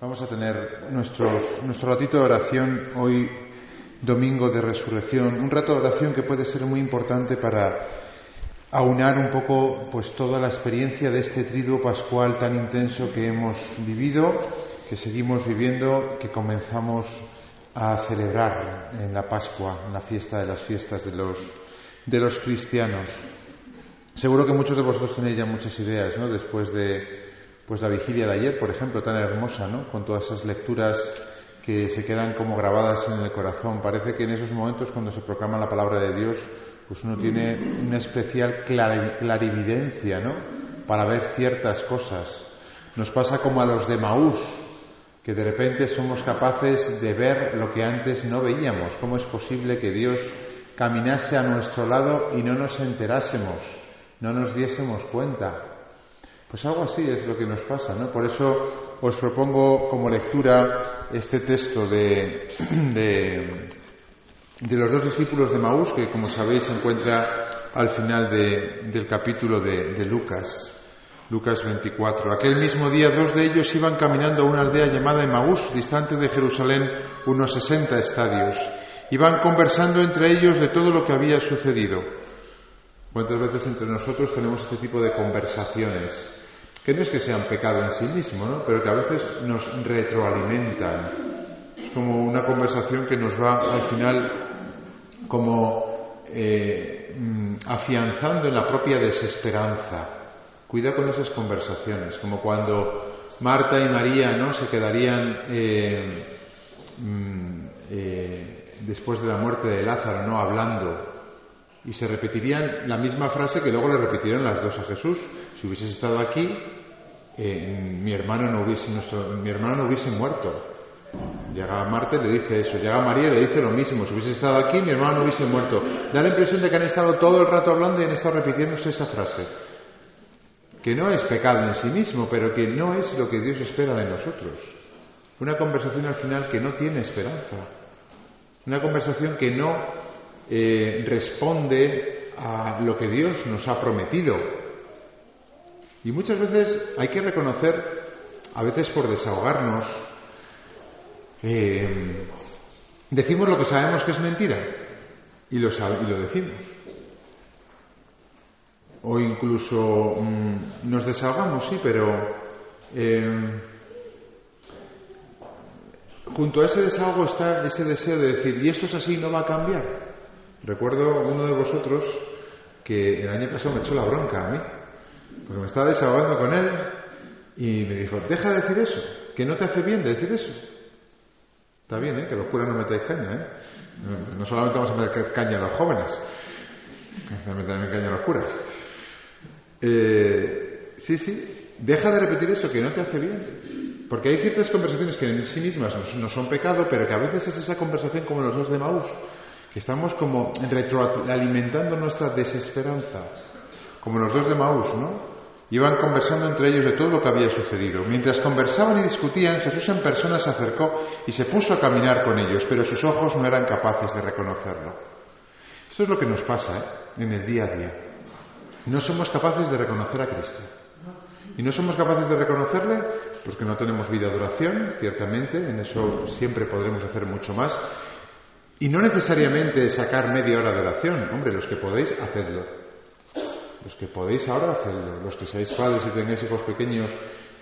Vamos a tener nuestros, nuestro ratito de oración hoy, domingo de resurrección, un rato de oración que puede ser muy importante para aunar un poco pues toda la experiencia de este triduo pascual tan intenso que hemos vivido, que seguimos viviendo, que comenzamos a celebrar en la Pascua, en la fiesta de las fiestas de los, de los cristianos. Seguro que muchos de vosotros tenéis ya muchas ideas, ¿no? Después de pues la vigilia de ayer, por ejemplo, tan hermosa, ¿no? Con todas esas lecturas que se quedan como grabadas en el corazón. Parece que en esos momentos, cuando se proclama la palabra de Dios, pues uno tiene una especial clarividencia, ¿no? Para ver ciertas cosas. Nos pasa como a los de Maús, que de repente somos capaces de ver lo que antes no veíamos. ¿Cómo es posible que Dios caminase a nuestro lado y no nos enterásemos, no nos diésemos cuenta? Pues algo así es lo que nos pasa, ¿no? Por eso os propongo como lectura este texto de, de, los dos discípulos de Maús, que como sabéis se encuentra al final del capítulo de, de Lucas. Lucas 24. Aquel mismo día dos de ellos iban caminando a una aldea llamada Emaús, distante de Jerusalén unos 60 estadios. Iban conversando entre ellos de todo lo que había sucedido. ¿Cuántas veces entre nosotros tenemos este tipo de conversaciones? Que no es que sean pecado en sí mismo, ¿no? pero que a veces nos retroalimentan. Es como una conversación que nos va al final como eh, mm, afianzando en la propia desesperanza. Cuida con esas conversaciones, como cuando Marta y María no se quedarían eh, mm, eh, después de la muerte de Lázaro, no hablando y se repetirían la misma frase que luego le repitieron las dos a Jesús. Si hubieses estado aquí, eh, mi, hermano no hubiese, nuestro, mi hermano no hubiese muerto. Llega Marta y le dice eso, llega María y le dice lo mismo, si hubiese estado aquí mi hermano no hubiese muerto. Da la impresión de que han estado todo el rato hablando y han estado repitiéndose esa frase, que no es pecado en sí mismo, pero que no es lo que Dios espera de nosotros. Una conversación al final que no tiene esperanza, una conversación que no eh, responde a lo que Dios nos ha prometido, y muchas veces hay que reconocer, a veces por desahogarnos, eh, decimos lo que sabemos que es mentira y lo, decimos. O incluso mm, nos desahogamos, sí, pero eh, junto a ese desahogo está ese deseo de decir, y esto es así, no va a cambiar. Recuerdo uno de vosotros que el año pasado me echó la bronca a mí porque me estaba desahogando con él y me dijo, deja de decir eso, que no te hace bien decir eso. Está bien, ¿eh? Que los curas no metáis caña, ¿eh? No, solamente vamos a meter caña a los jóvenes, vamos a meter caña a los curas. Eh, sí, sí, deja de repetir eso, que no te hace bien. Porque hay ciertas conversaciones que en sí mismas no son pecado, pero que a veces es esa conversación como los dos de Maús, que estamos como retroalimentando nuestra desesperanza como los dos de Maús, ¿no? Iban conversando entre ellos de todo lo que había sucedido. Mientras conversaban y discutían, Jesús en persona se acercó y se puso a caminar con ellos, pero sus ojos no eran capaces de reconocerlo. Esto es lo que nos pasa ¿eh? en el día a día. No somos capaces de reconocer a Cristo. Y no somos capaces de reconocerle, pues que no tenemos vida de oración, ciertamente, en eso siempre podremos hacer mucho más. Y no necesariamente sacar media hora de oración, hombre, los que podéis, hacedlo. Los que podéis ahora hacerlo, los que seáis padres y tengáis hijos pequeños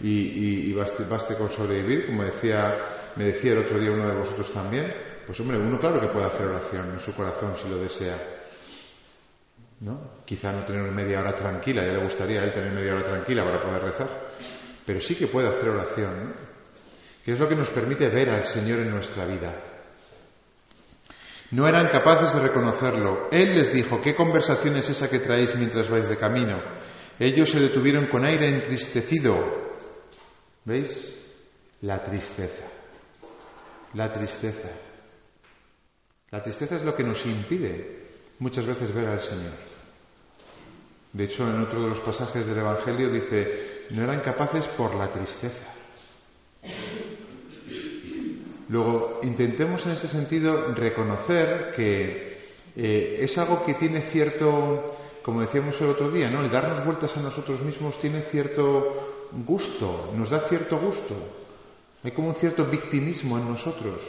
y, baste, con sobrevivir, como decía, me decía el otro día uno de vosotros también, pues hombre, uno claro que puede hacer oración en su corazón si lo desea. ¿No? Quizá no tener media hora tranquila, ya le gustaría a él tener media hora tranquila para poder rezar, pero sí que puede hacer oración, que es lo que nos permite ver al Señor en nuestra vida. No eran capaces de reconocerlo. Él les dijo, ¿qué conversación es esa que traéis mientras vais de camino? Ellos se detuvieron con aire entristecido. ¿Veis? La tristeza. La tristeza. La tristeza es lo que nos impide muchas veces ver al Señor. De hecho, en otro de los pasajes del Evangelio dice, no eran capaces por la tristeza. Luego, intentemos en este sentido reconocer que eh, es algo que tiene cierto, como decíamos el otro día, ¿no? El darnos vueltas a nosotros mismos tiene cierto gusto, nos da cierto gusto. Hay como un cierto victimismo en nosotros.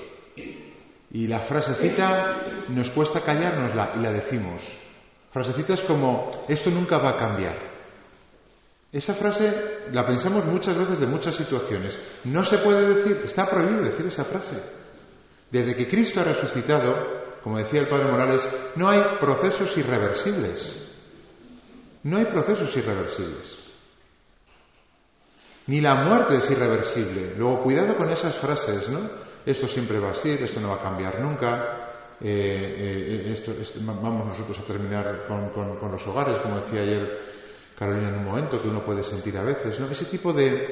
Y la frasecita nos cuesta callárnosla y la decimos. Frasecitas como, esto nunca va a cambiar. Esa frase la pensamos muchas veces de muchas situaciones. No se puede decir, está prohibido decir esa frase. Desde que Cristo ha resucitado, como decía el Padre Morales, no hay procesos irreversibles. No hay procesos irreversibles. Ni la muerte es irreversible. Luego, cuidado con esas frases, ¿no? Esto siempre va a ser, esto no va a cambiar nunca. Eh, eh, vamos nosotros a terminar con, los hogares, como decía ayer Carolina en un momento, que uno puede sentir a veces, ¿no? Ese tipo de,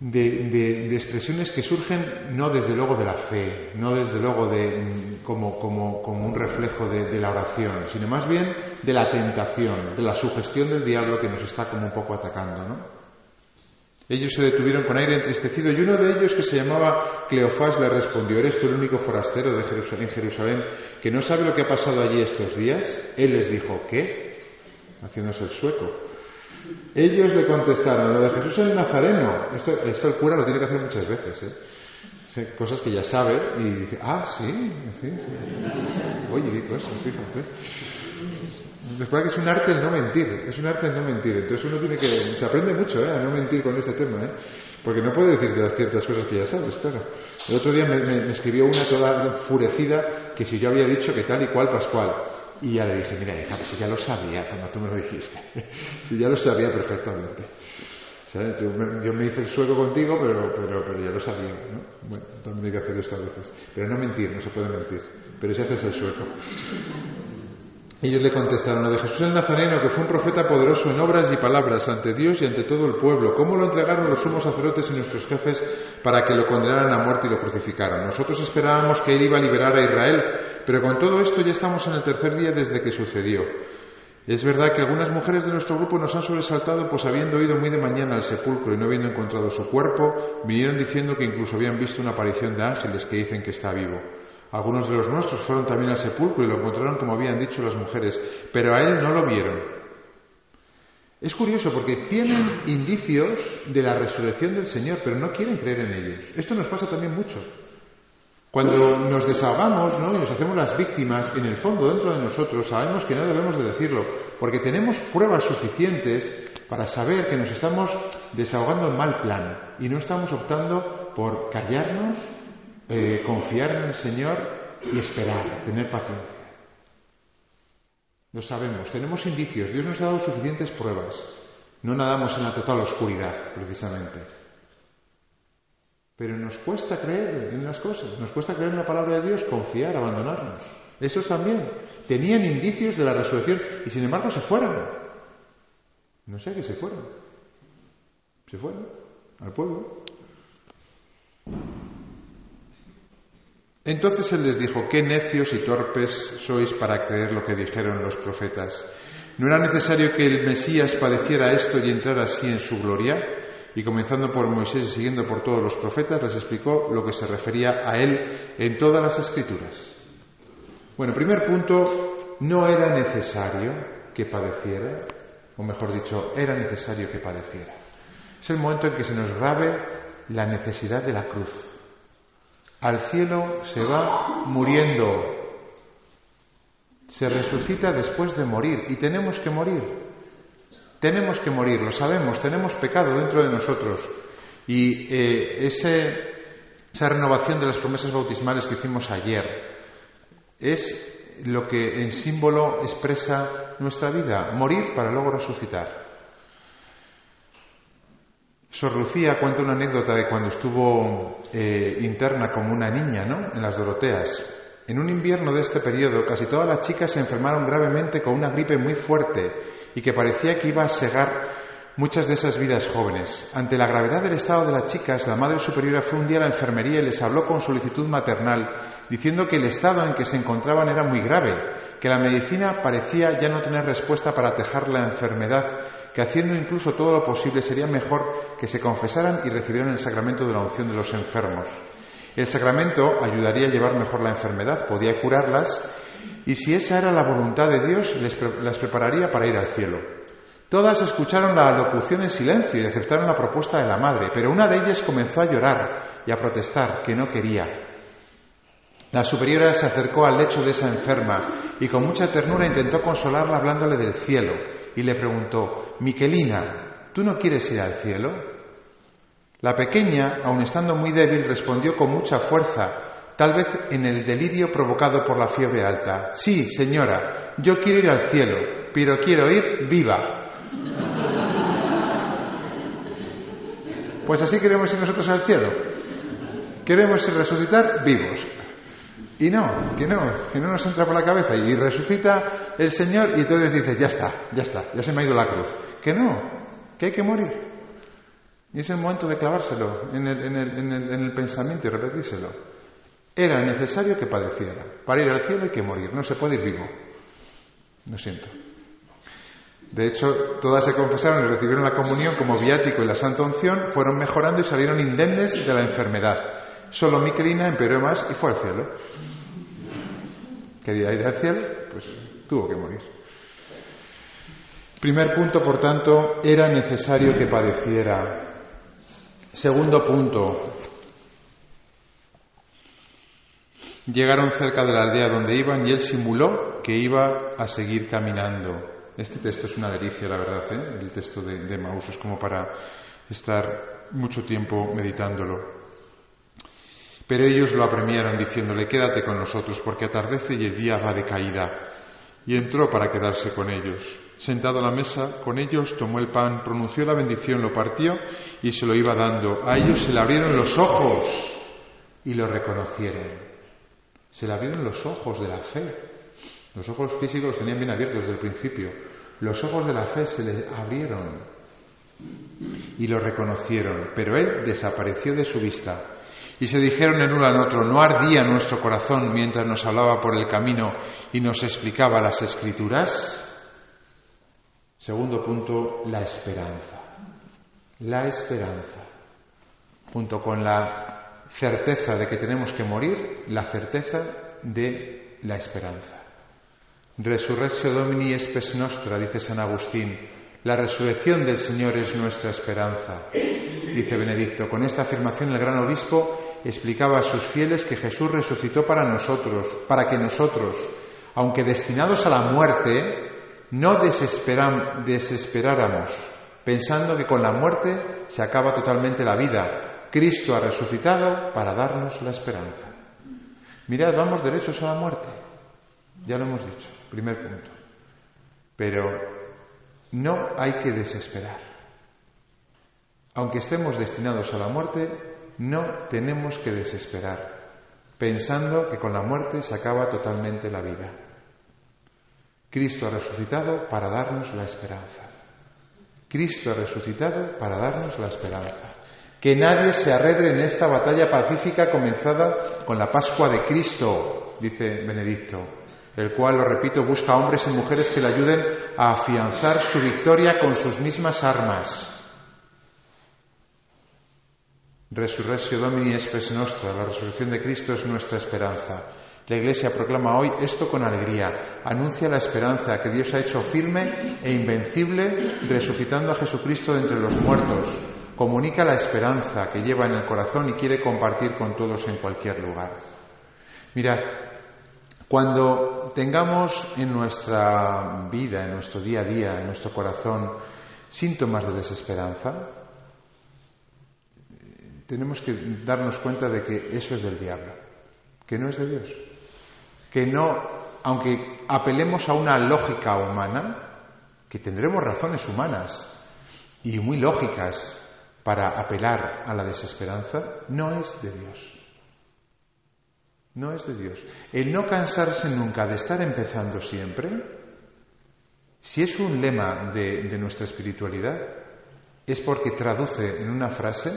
de, expresiones que surgen no desde luego de la fe, no desde luego de, como, como, como un reflejo de, la oración, sino más bien de la tentación, de la sugestión del diablo que nos está como un poco atacando, ¿no? Ellos se detuvieron con aire entristecido y uno de ellos, que se llamaba Cleofás, le respondió, ¿eres tú el único forastero de Jerusalén, Jerusalén que no sabe lo que ha pasado allí estos días? Él les dijo, ¿qué? Haciéndose el sueco. Ellos le contestaron, lo de Jesús el Nazareno, esto, esto el cura lo tiene que hacer muchas veces, ¿eh? cosas que ya sabe y dice, ah, sí, sí, sí. Oye, qué cosas, fíjate. Después es un arte el no mentir, es un arte el no mentir. Entonces uno tiene que, se aprende mucho ¿eh? a no mentir con este tema, ¿eh? porque no puede decirte ciertas cosas que ya sabes, claro. El otro día me, escribió una toda enfurecida que si yo había dicho que tal y cual Pascual. Y ya le dije, mira, hija, si ya lo sabía cuando tú me lo dijiste. si ya lo sabía perfectamente. Yo me hice el suelo contigo, pero, pero, pero ya lo sabía. ¿no? Bueno, también hay que hacer esto a veces. Pero no mentir, no se puede mentir. Pero si haces el sueco. Ellos le contestaron, lo de Jesús el Nazareno, que fue un profeta poderoso en obras y palabras ante Dios y ante todo el pueblo. ¿Cómo lo entregaron los sumos sacerdotes y nuestros jefes para que lo condenaran a muerte y lo crucificaran? Nosotros esperábamos que él iba a liberar a Israel, pero con todo esto ya estamos en el tercer día desde que sucedió. Es verdad que algunas mujeres de nuestro grupo nos han sobresaltado, pues habiendo ido muy de mañana al sepulcro y no habiendo encontrado su cuerpo, vinieron diciendo que incluso habían visto una aparición de ángeles que dicen que está vivo. Algunos de los nuestros fueron también al sepulcro y lo encontraron como habían dicho las mujeres, pero a él no lo vieron. Es curioso porque tienen indicios de la resurrección del Señor, pero no quieren creer en ellos. Esto nos pasa también mucho. Cuando nos desahogamos y nos hacemos las víctimas, en el fondo, dentro de nosotros, sabemos que no debemos de decirlo, porque tenemos pruebas suficientes para saber que nos estamos desahogando en mal plan y no estamos optando por callarnos eh, confiar en el Señor y esperar, tener paciencia. Lo sabemos, tenemos indicios, Dios nos ha dado suficientes pruebas. No nadamos en la total oscuridad, precisamente. Pero nos cuesta creer en las cosas, nos cuesta creer en la palabra de Dios, confiar, abandonarnos. Esos también tenían indicios de la resurrección y sin embargo se fueron. No sé qué se fueron. Se fueron al pueblo. Entonces él les dijo, qué necios y torpes sois para creer lo que dijeron los profetas. ¿No era necesario que el Mesías padeciera esto y entrara así en su gloria? Y comenzando por Moisés y siguiendo por todos los profetas, les explicó lo que se refería a él en todas las escrituras. Bueno, primer punto, no era necesario que padeciera, o mejor dicho, era necesario que padeciera. Es el momento en que se nos grabe la necesidad de la cruz al cielo se va muriendo. Se resucita después de morir y tenemos que morir. Tenemos que morir, lo sabemos, tenemos pecado dentro de nosotros. Y eh, esa renovación de las promesas bautismales que hicimos ayer es lo que en símbolo expresa nuestra vida, morir para luego resucitar. Sor Lucía cuenta una anécdota de cuando estuvo eh, interna como una niña, ¿no? En las Doroteas. En un invierno de este periodo, casi todas las chicas se enfermaron gravemente con una gripe muy fuerte y que parecía que iba a segar muchas de esas vidas jóvenes. Ante la gravedad del estado de las chicas, la Madre Superiora fue un día a la enfermería y les habló con solicitud maternal, diciendo que el estado en que se encontraban era muy grave, que la medicina parecía ya no tener respuesta para tejar la enfermedad que haciendo incluso todo lo posible sería mejor que se confesaran y recibieran el sacramento de la unción de los enfermos. El sacramento ayudaría a llevar mejor la enfermedad, podía curarlas, y si esa era la voluntad de Dios, les las prepararía para ir al cielo. Todas escucharon la locución en silencio y aceptaron la propuesta de la madre, pero una de ellas comenzó a llorar y a protestar que no quería. La superiora se acercó al lecho de esa enferma y con mucha ternura intentó consolarla hablándole del cielo y le preguntó, Miquelina, ¿tú no quieres ir al cielo? La pequeña, aun estando muy débil, respondió con mucha fuerza, tal vez en el delirio provocado por la fiebre alta. Sí, señora, yo quiero ir al cielo, pero quiero ir viva. Pues así queremos ir nosotros al cielo. Queremos resucitar vivos. Y no, que no, que no nos entra por la cabeza. Y resucita el Señor y entonces dice, ya está, ya está, ya se me ha ido la cruz. Que no, que hay que morir. Y es el momento de clavárselo en el, en el, en el pensamiento y repetírselo. Era necesario que padeciera. Para ir al cielo hay que morir, no se puede ir vivo. Lo siento. De hecho, todas se confesaron y recibieron la comunión como viático y la santa unción, fueron mejorando y salieron indemnes de la enfermedad. Solo Miquelina empeoró más y fue al cielo. Quería ir al cielo, pues tuvo que morir. Primer punto, por tanto, era necesario que padeciera. Segundo punto, llegaron cerca de la aldea donde iban y él simuló que iba a seguir caminando. Este texto es una delicia, la verdad, ¿eh? el texto de, de Maús, es como para estar mucho tiempo meditándolo. Pero ellos lo apremiaron diciéndole, quédate con nosotros, porque atardece y el día va de caída. Y entró para quedarse con ellos. Sentado a la mesa con ellos, tomó el pan, pronunció la bendición, lo partió y se lo iba dando. A ellos se le abrieron los ojos y lo reconocieron. Se le abrieron los ojos de la fe. Los ojos físicos tenían bien abiertos desde el principio. Los ojos de la fe se le abrieron y lo reconocieron, pero él desapareció de su vista. Y se dijeron en uno al otro, ¿no ardía nuestro corazón mientras nos hablaba por el camino y nos explicaba las escrituras? Segundo punto, la esperanza. La esperanza. Junto con la certeza de que tenemos que morir, la certeza de la esperanza. Resurrectio Domini espes nostra, dice San Agustín. La resurrección del Señor es nuestra esperanza, dice Benedicto. Con esta afirmación el gran obispo explicaba a sus fieles que Jesús resucitó para nosotros, para que nosotros, aunque destinados a la muerte, no desesperáramos, pensando que con la muerte se acaba totalmente la vida. Cristo ha resucitado para darnos la esperanza. Mirad, vamos derechos a la muerte. Ya lo hemos dicho. Primer punto. Pero no hay que desesperar. Aunque estemos destinados a la muerte, no tenemos que desesperar, pensando que con la muerte se acaba totalmente la vida. Cristo ha resucitado para darnos la esperanza. Cristo ha resucitado para darnos la esperanza. Que nadie se arredre en esta batalla pacífica comenzada con la Pascua de Cristo, dice Benedicto el cual, lo repito, busca hombres y mujeres que le ayuden a afianzar su victoria con sus mismas armas. Resurrección Domini espes nostra, la resurrección de Cristo es nuestra esperanza. La Iglesia proclama hoy esto con alegría, anuncia la esperanza que Dios ha hecho firme e invencible resucitando a Jesucristo de entre los muertos, comunica la esperanza que lleva en el corazón y quiere compartir con todos en cualquier lugar. Mirad, cuando tengamos en nuestra vida, en nuestro día a día, en nuestro corazón, síntomas de desesperanza, tenemos que darnos cuenta de que eso es del diablo, que no es de Dios. Que no, aunque apelemos a una lógica humana, que tendremos razones humanas y muy lógicas para apelar a la desesperanza, no es de Dios. No es de Dios. El no cansarse nunca de estar empezando siempre, si es un lema de, nuestra espiritualidad, es porque traduce en una frase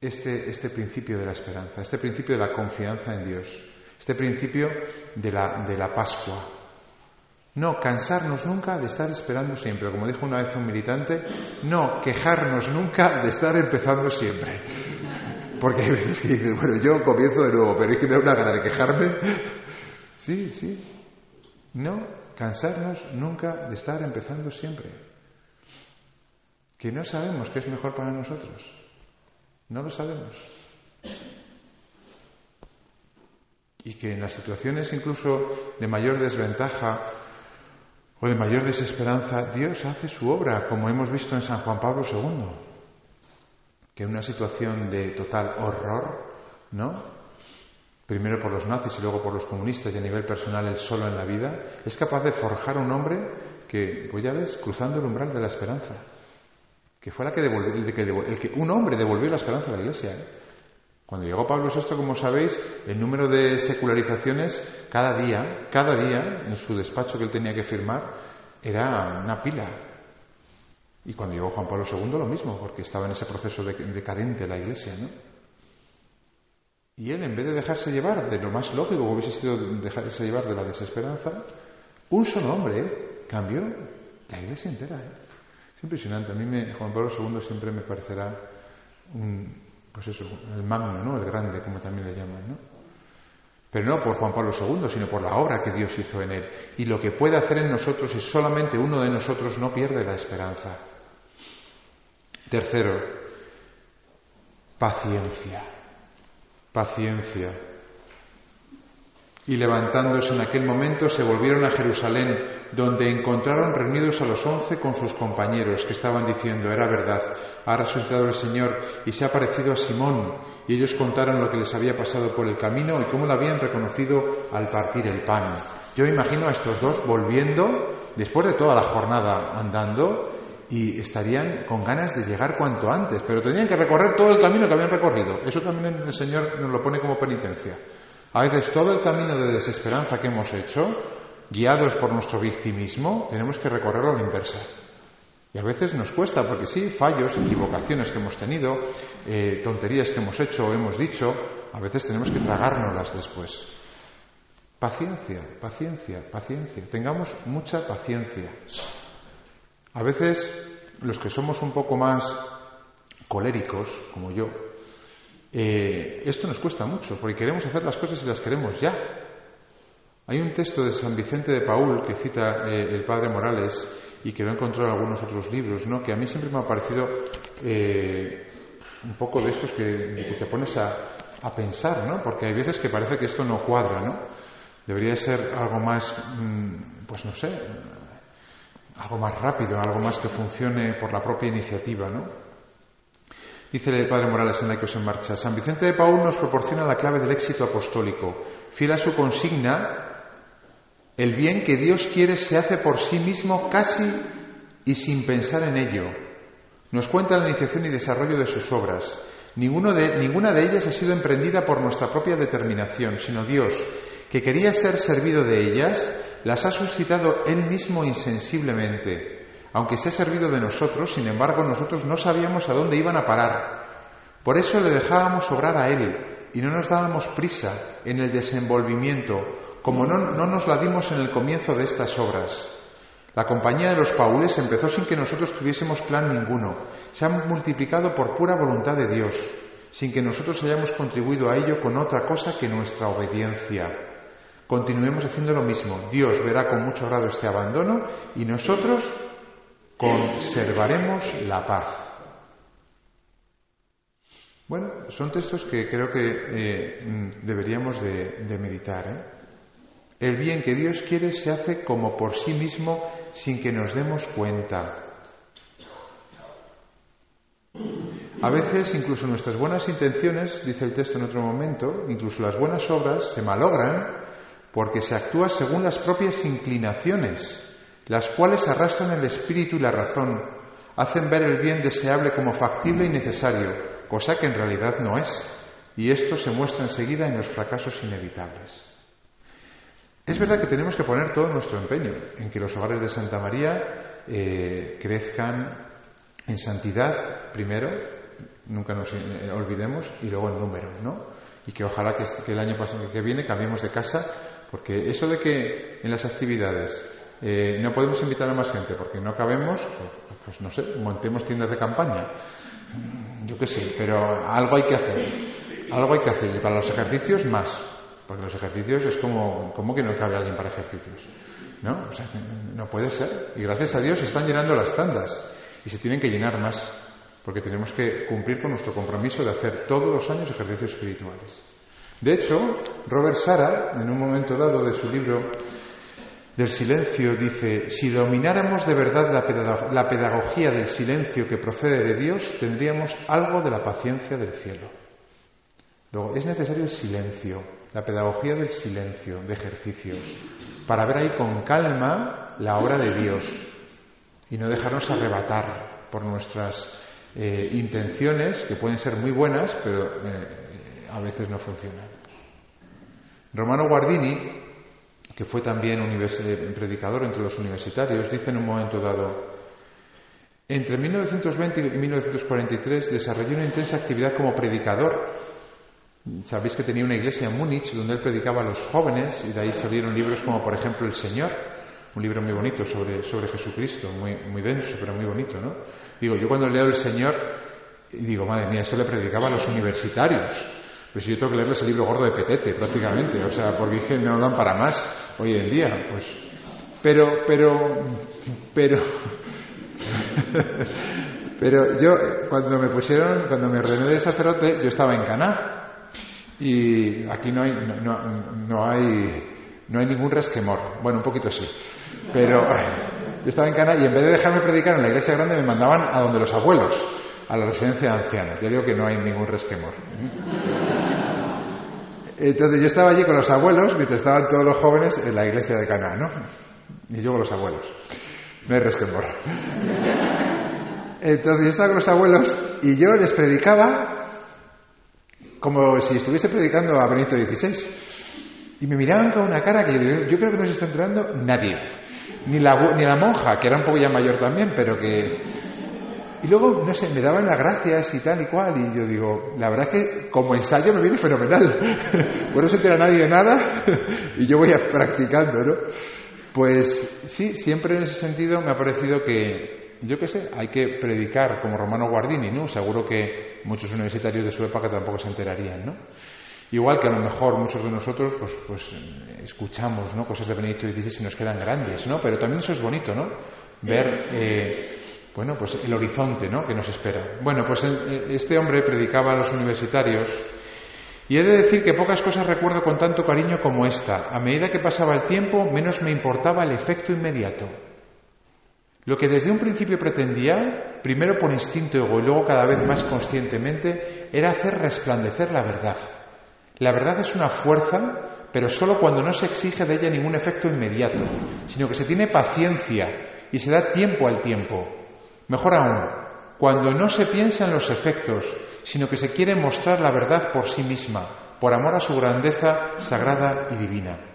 este, este, principio de la esperanza, este principio de la confianza en Dios, este principio de la, de la Pascua. No cansarnos nunca de estar esperando siempre. Como dijo una vez un militante, no quejarnos nunca de estar empezando siempre. Porque hay veces que dices, bueno, yo comienzo de nuevo, pero es que me da una gana de quejarme. Sí, sí. No, cansarnos nunca de estar empezando siempre. Que no sabemos qué es mejor para nosotros. No lo sabemos. Y que en las situaciones incluso de mayor desventaja o de mayor desesperanza, Dios hace su obra, como hemos visto en San Juan Pablo II. Que en una situación de total horror, ¿no? primero por los nazis y luego por los comunistas y a nivel personal él solo en la vida, es capaz de forjar un hombre que, pues ya ves, cruzando el umbral de la esperanza, que fue que el, que el que un hombre devolvió la esperanza a la Iglesia. ¿eh? Cuando llegó Pablo VI, como sabéis, el número de secularizaciones cada día, cada día, en su despacho que él tenía que firmar, era una pila. Y cuando llegó Juan Pablo II, lo mismo, porque estaba en ese proceso decadente la Iglesia, ¿no? Y él, en vez de dejarse llevar de lo más lógico que hubiese sido dejarse llevar de la desesperanza, un solo hombre ¿eh? cambió la iglesia entera. ¿eh? Es impresionante. A mí Juan Pablo II siempre me parecerá un, pues eso, el magno, ¿no? el grande, como también le llaman. ¿no? Pero no por Juan Pablo II, sino por la obra que Dios hizo en él. Y lo que puede hacer en nosotros si solamente uno de nosotros no pierde la esperanza. Tercero, paciencia paciencia. Y levantándose en aquel momento se volvieron a Jerusalén, donde encontraron reunidos a los once con sus compañeros, que estaban diciendo, era verdad, ha resucitado el Señor y se ha parecido a Simón. Y ellos contaron lo que les había pasado por el camino y cómo lo habían reconocido al partir el pan. Yo imagino a estos dos volviendo, después de toda la jornada andando, y estarían con ganas de llegar cuanto antes, pero tenían que recorrer todo el camino que habían recorrido. Eso también el Señor nos lo pone como penitencia. A veces todo el camino de desesperanza que hemos hecho, guiados por nuestro victimismo, tenemos que recorrerlo a la inversa. Y a veces nos cuesta, porque sí, fallos, equivocaciones que hemos tenido, eh, tonterías que hemos hecho o hemos dicho, a veces tenemos que tragárnoslas después. Paciencia, paciencia, paciencia. Tengamos mucha paciencia. A veces los que somos un poco más coléricos, como yo, eh, esto nos cuesta mucho, porque queremos hacer las cosas y las queremos ya. Hay un texto de San Vicente de Paul que cita eh, el padre Morales y que lo he encontrado en algunos otros libros, ¿no? que a mí siempre me ha parecido eh, un poco de estos que, te pones a, pensar, ¿no? porque hay veces que parece que esto no cuadra, ¿no? Debería ser algo más, mm, pues no sé, algo más rápido, algo más que funcione por la propia iniciativa, ¿no? Dice el padre Morales en la que en marcha, San Vicente de Paul nos proporciona la clave del éxito apostólico. Fiel a su consigna, el bien que Dios quiere se hace por sí mismo casi y sin pensar en ello. Nos cuenta la iniciación y desarrollo de sus obras. Ninguna de ellas ha sido emprendida por nuestra propia determinación, sino Dios, que quería ser servido de ellas, las ha suscitado Él mismo insensiblemente. Aunque se ha servido de nosotros, sin embargo, nosotros no sabíamos a dónde iban a parar. Por eso le dejábamos obrar a Él y no nos dábamos prisa en el desenvolvimiento, como no, no nos la dimos en el comienzo de estas obras. La compañía de los paules empezó sin que nosotros tuviésemos plan ninguno. Se han multiplicado por pura voluntad de Dios, sin que nosotros hayamos contribuido a ello con otra cosa que nuestra obediencia. Continuemos haciendo lo mismo. Dios verá con mucho grado este abandono y nosotros conservaremos la paz. Bueno, son textos que creo que eh, mm, deberíamos de, meditar. ¿eh? El bien que Dios quiere se hace como por sí mismo sin que nos demos cuenta. A veces incluso nuestras buenas intenciones, dice el texto en otro momento, incluso las buenas obras se malogran porque se actúa según las propias inclinaciones, las cuales arrastran el espíritu y la razón, hacen ver el bien deseable como factible y necesario, cosa que en realidad no es, y esto se muestra enseguida en los fracasos inevitables. Es verdad que tenemos que poner todo nuestro empeño en que los hogares de Santa María eh, crezcan en santidad primero, nunca nos eh, olvidemos, y luego en número, ¿no? Y que ojalá que, el año que viene cambiemos de casa porque eso de que en las actividades eh, no podemos invitar a más gente porque no cabemos, pues, pues, no sé, montemos tiendas de campaña. Yo qué sé, pero algo hay que hacer. Algo hay que hacer. Y para los ejercicios, más. Porque los ejercicios es como, como que no cabe alguien para ejercicios. ¿No? O sea, no puede ser. Y gracias a Dios se están llenando las tandas y se tienen que llenar más, porque tenemos que cumplir con nuestro compromiso de hacer todos los años ejercicios espirituales. De hecho, Robert Sara, en un momento dado de su libro del silencio, dice, si domináramos de verdad la pedagogía del silencio que procede de Dios, tendríamos algo de la paciencia del cielo. Luego, es necesario el silencio, la pedagogía del silencio, de ejercicios, para ver ahí con calma la obra de Dios y no dejarnos arrebatar por nuestras eh, intenciones, que pueden ser muy buenas, pero eh, a veces no funcionan. Romano Guardini, que fue también eh, predicador entre los universitarios, dice en un momento dado, entre 1920 y 1943 desarrolló una intensa actividad como predicador. Sabéis que tenía una iglesia en Múnich donde él predicaba a los jóvenes y de ahí salieron libros como por ejemplo El Señor, un libro muy bonito sobre, sobre Jesucristo, muy, muy denso, pero muy bonito, ¿no? Digo, yo cuando leo El Señor, digo, madre mía, eso le predicaba a los universitarios. Pues yo tengo que leerles el libro gordo de Petete, prácticamente, o sea, porque dije, no dan para más hoy en día, pues. Pero, pero, pero, pero yo, cuando me pusieron, cuando me ordené de sacerdote, yo estaba en Caná. Y aquí no hay, no, hay, no hay ningún resquemor. Bueno, un poquito sí. Pero yo estaba en Cana y en vez de dejarme predicar en la iglesia grande me mandaban a donde los abuelos, a la residencia de ancianos. Ya digo que no hay ningún resquemor. Entonces yo estaba allí con los abuelos mientras estaban todos los jóvenes en la iglesia de Cana, ¿no? Y yo con los abuelos. No hay resquemor. Entonces yo estaba con los abuelos y yo les predicaba como si estuviese predicando a Benito XVI. Y me miraban con una cara que yo, yo creo que no se está enterando nadie. Ni la, ni la monja, que era un poco ya mayor también, pero que... Y luego, no sé, me daban las gracias y tal y cual. Y yo digo, la verdad es que como ensayo me viene fenomenal. Por no se entera nadie de nada y yo voy practicando, ¿no? Pues sí, siempre en ese sentido me ha parecido que, yo qué sé, hay que predicar como Romano Guardini, ¿no? Seguro que muchos universitarios de su época tampoco se enterarían, ¿no? Igual que a lo mejor muchos de nosotros pues, pues escuchamos ¿no? cosas de Benedicto XVI y nos quedan grandes, ¿no? Pero también eso es bonito, ¿no? Ver, eh, bueno, pues el horizonte, ¿no? Que nos espera. Bueno, pues eh, este hombre predicaba a los universitarios y he de decir que pocas cosas recuerdo con tanto cariño como esta. A medida que pasaba el tiempo, menos me importaba el efecto inmediato. Lo que desde un principio pretendía, primero por instinto y luego cada vez más conscientemente, era hacer resplandecer la verdad. La verdad es una fuerza, pero solo cuando no se exige de ella ningún efecto inmediato, sino que se tiene paciencia y se da tiempo al tiempo. Mejor aún, cuando no se piensa en los efectos, sino que se quiere mostrar la verdad por sí misma, por amor a su grandeza sagrada y divina.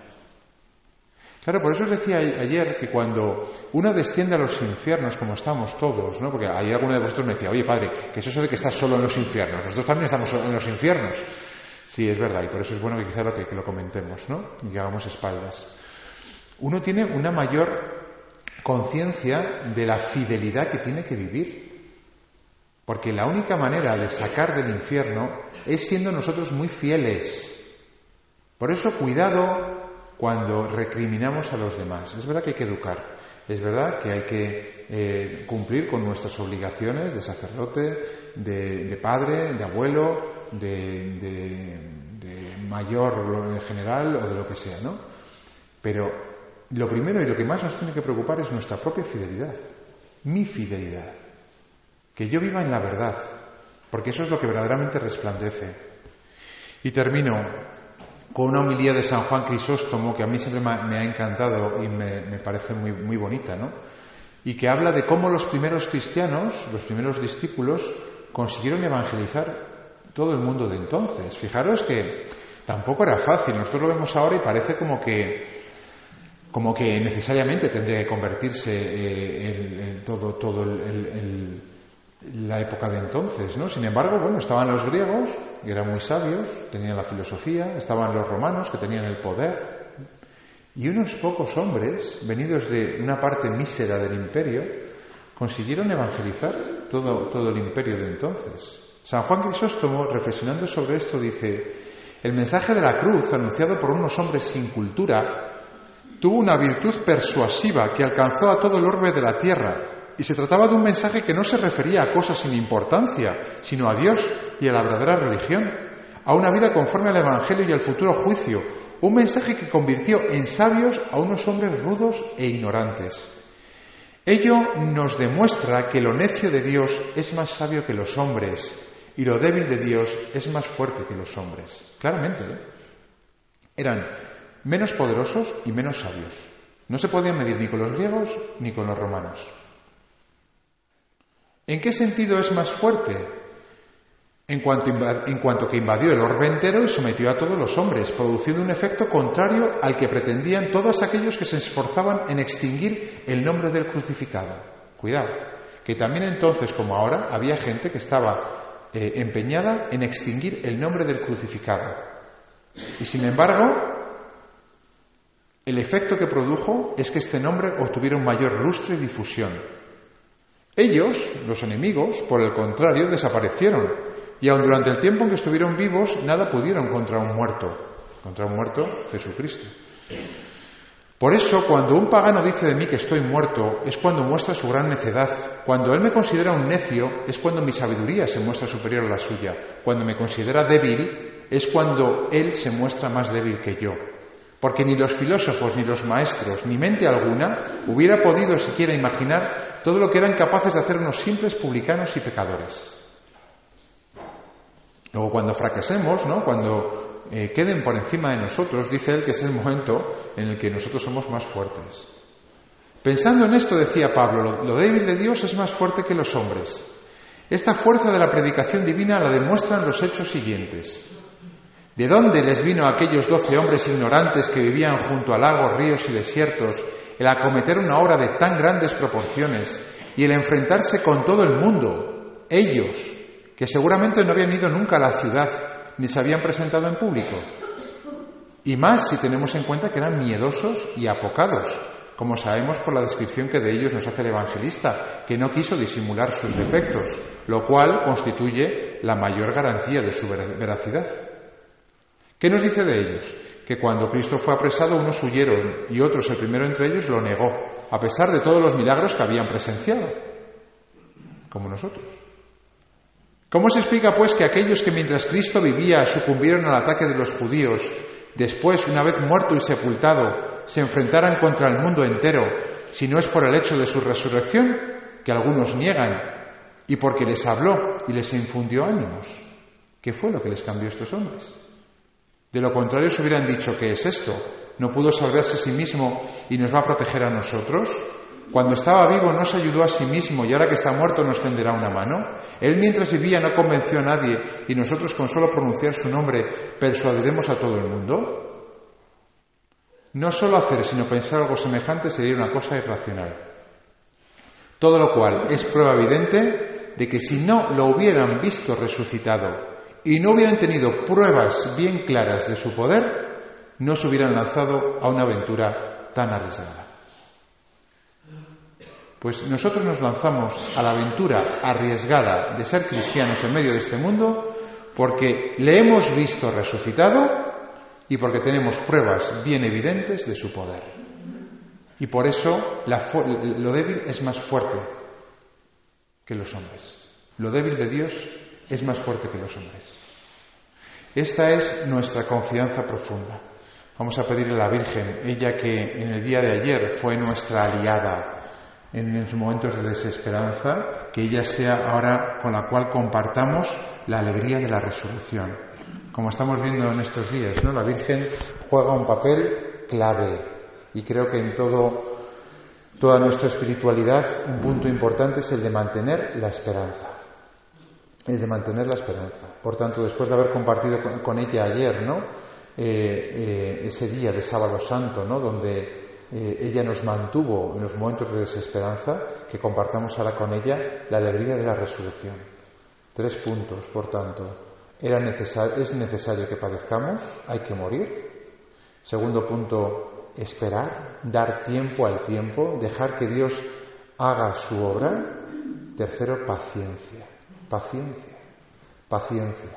Claro, por eso os decía ayer que cuando uno desciende a los infiernos, como estamos todos, ¿no? Porque hay alguno de vosotros me decía, oye padre, ¿qué es eso de que estás solo en los infiernos? Nosotros también estamos en los infiernos. Sí, es verdad, y por eso es bueno que quizá lo que, lo comentemos, ¿no? Y que hagamos espaldas. Uno tiene una mayor conciencia de la fidelidad que tiene que vivir. Porque la única manera de sacar del infierno es siendo nosotros muy fieles. Por eso, cuidado cuando recriminamos a los demás. Es verdad que hay que educar. Es verdad que hay que eh, cumplir con nuestras obligaciones de sacerdote, de, padre, de abuelo, de, mayor en general o de lo que sea, ¿no? Pero lo primero y lo que más nos tiene que preocupar es nuestra propia fidelidad, mi fidelidad. Que yo viva en la verdad, porque eso es lo que verdaderamente resplandece. Y termino con una homilía de San Juan Crisóstomo que a mí siempre me ha, encantado y me, parece muy, muy bonita, ¿no? Y que habla de cómo los primeros cristianos, los primeros discípulos, consiguieron evangelizar todo el mundo de entonces. Fijaros que tampoco era fácil. Nosotros lo vemos ahora y parece como que como que necesariamente tendría que convertirse eh, todo, todo el, la época de entonces, ¿no? Sin embargo, bueno, estaban los griegos, que eran muy sabios, tenían la filosofía, estaban los romanos, que tenían el poder, y unos pocos hombres, venidos de una parte mísera del imperio, consiguieron evangelizar todo, todo el imperio de entonces. San Juan Crisóstomo, reflexionando sobre esto, dice, el mensaje de la cruz, anunciado por unos hombres sin cultura, tuvo una virtud persuasiva que alcanzó a todo el orbe de la tierra, y se trataba de un mensaje que no se refería a cosas sin importancia, sino a Dios y a la verdadera religión, a una vida conforme al Evangelio y al futuro juicio, un mensaje que convirtió en sabios a unos hombres rudos e ignorantes. Ello nos demuestra que lo necio de Dios es más sabio que los hombres y lo débil de Dios es más fuerte que los hombres. Claramente, ¿eh? eran menos poderosos y menos sabios. No se podían medir ni con los griegos ni con los romanos. ¿En qué sentido es más fuerte? En cuanto, en cuanto, que invadió el orbe entero y sometió a todos los hombres, produciendo un efecto contrario al que pretendían todos aquellos que se esforzaban en extinguir el nombre del crucificado. Cuidado, que también entonces como ahora había gente que estaba eh, empeñada en extinguir el nombre del crucificado. Y sin embargo, el efecto que produjo es que este nombre obtuviera un mayor lustre y difusión. Ellos, los enemigos, por el contrario, desaparecieron y aun durante el tiempo en que estuvieron vivos, nada pudieron contra un muerto, contra un muerto Jesucristo. Por eso, cuando un pagano dice de mí que estoy muerto, es cuando muestra su gran necedad. Cuando él me considera un necio, es cuando mi sabiduría se muestra superior a la suya. Cuando me considera débil, es cuando él se muestra más débil que yo porque ni los filósofos, ni los maestros, ni mente alguna hubiera podido siquiera imaginar todo lo que eran capaces de hacer unos simples publicanos y pecadores. Luego, cuando fracasemos, ¿no? cuando eh, queden por encima de nosotros, dice él que es el momento en el que nosotros somos más fuertes. Pensando en esto, decía Pablo, lo débil de Dios es más fuerte que los hombres. Esta fuerza de la predicación divina la demuestran los hechos siguientes. ¿De dónde les vino a aquellos doce hombres ignorantes que vivían junto a lagos, ríos y desiertos el acometer una obra de tan grandes proporciones y el enfrentarse con todo el mundo, ellos, que seguramente no habían ido nunca a la ciudad ni se habían presentado en público? Y más si tenemos en cuenta que eran miedosos y apocados, como sabemos por la descripción que de ellos nos hace el evangelista, que no quiso disimular sus defectos, lo cual constituye la mayor garantía de su veracidad. ¿Qué nos dice de ellos? Que cuando Cristo fue apresado unos huyeron y otros, el primero entre ellos, lo negó, a pesar de todos los milagros que habían presenciado, como nosotros. ¿Cómo se explica, pues, que aquellos que mientras Cristo vivía sucumbieron al ataque de los judíos, después, una vez muerto y sepultado, se enfrentaran contra el mundo entero, si no es por el hecho de su resurrección, que algunos niegan, y porque les habló y les infundió ánimos? ¿Qué fue lo que les cambió a estos hombres? De lo contrario, se hubieran dicho, ¿qué es esto? ¿No pudo salvarse a sí mismo y nos va a proteger a nosotros? Cuando estaba vivo no se ayudó a sí mismo y ahora que está muerto nos tenderá una mano. Él mientras vivía no convenció a nadie y nosotros con solo pronunciar su nombre persuadiremos a todo el mundo. No solo hacer sino pensar algo semejante sería una cosa irracional. Todo lo cual es prueba evidente de que si no lo hubieran visto resucitado y no hubieran tenido pruebas bien claras de su poder, no se hubieran lanzado a una aventura tan arriesgada. Pues nosotros nos lanzamos a la aventura arriesgada de ser cristianos en medio de este mundo porque le hemos visto resucitado y porque tenemos pruebas bien evidentes de su poder. Y por eso lo débil es más fuerte que los hombres. Lo débil de Dios es más fuerte que los hombres. Esta es nuestra confianza profunda. Vamos a pedirle a la Virgen, ella que en el día de ayer fue nuestra aliada en los momentos de desesperanza, que ella sea ahora con la cual compartamos la alegría de la resurrección. Como estamos viendo en estos días, ¿no? La Virgen juega un papel clave y creo que en todo toda nuestra espiritualidad un punto importante es el de mantener la esperanza es de mantener la esperanza. Por tanto, después de haber compartido con, ella ayer, ¿no? Eh, eh, ese día de sábado santo, ¿no? Donde eh, ella nos mantuvo en los momentos de desesperanza, que compartamos ahora con ella la alegría de la resurrección. Tres puntos, por tanto. Era es necesario que padezcamos, hay que morir. Segundo punto, esperar, dar tiempo al tiempo, dejar que Dios haga su obra. Tercero, paciencia. Paciencia, paciencia.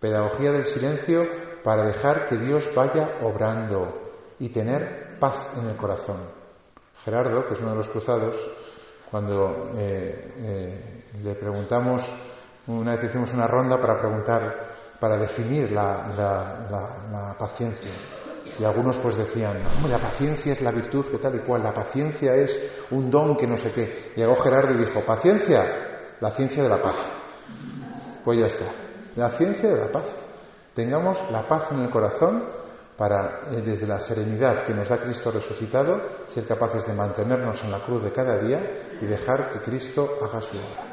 Pedagogía del silencio para dejar que Dios vaya obrando y tener paz en el corazón. Gerardo, que es uno de los cruzados, cuando eh, eh, le preguntamos, una vez hicimos una ronda para preguntar, para definir la, paciencia. Y algunos pues decían, la paciencia es la virtud que tal y cual, la paciencia es un don que no sé qué. Llegó Gerardo y dijo, paciencia, la ciencia de la paz. Pues ya está, la ciencia de la paz. Tengamos la paz en el corazón para, eh, desde la serenidad que nos da Cristo resucitado, ser capaces de mantenernos en la cruz de cada día y dejar que Cristo haga su obra.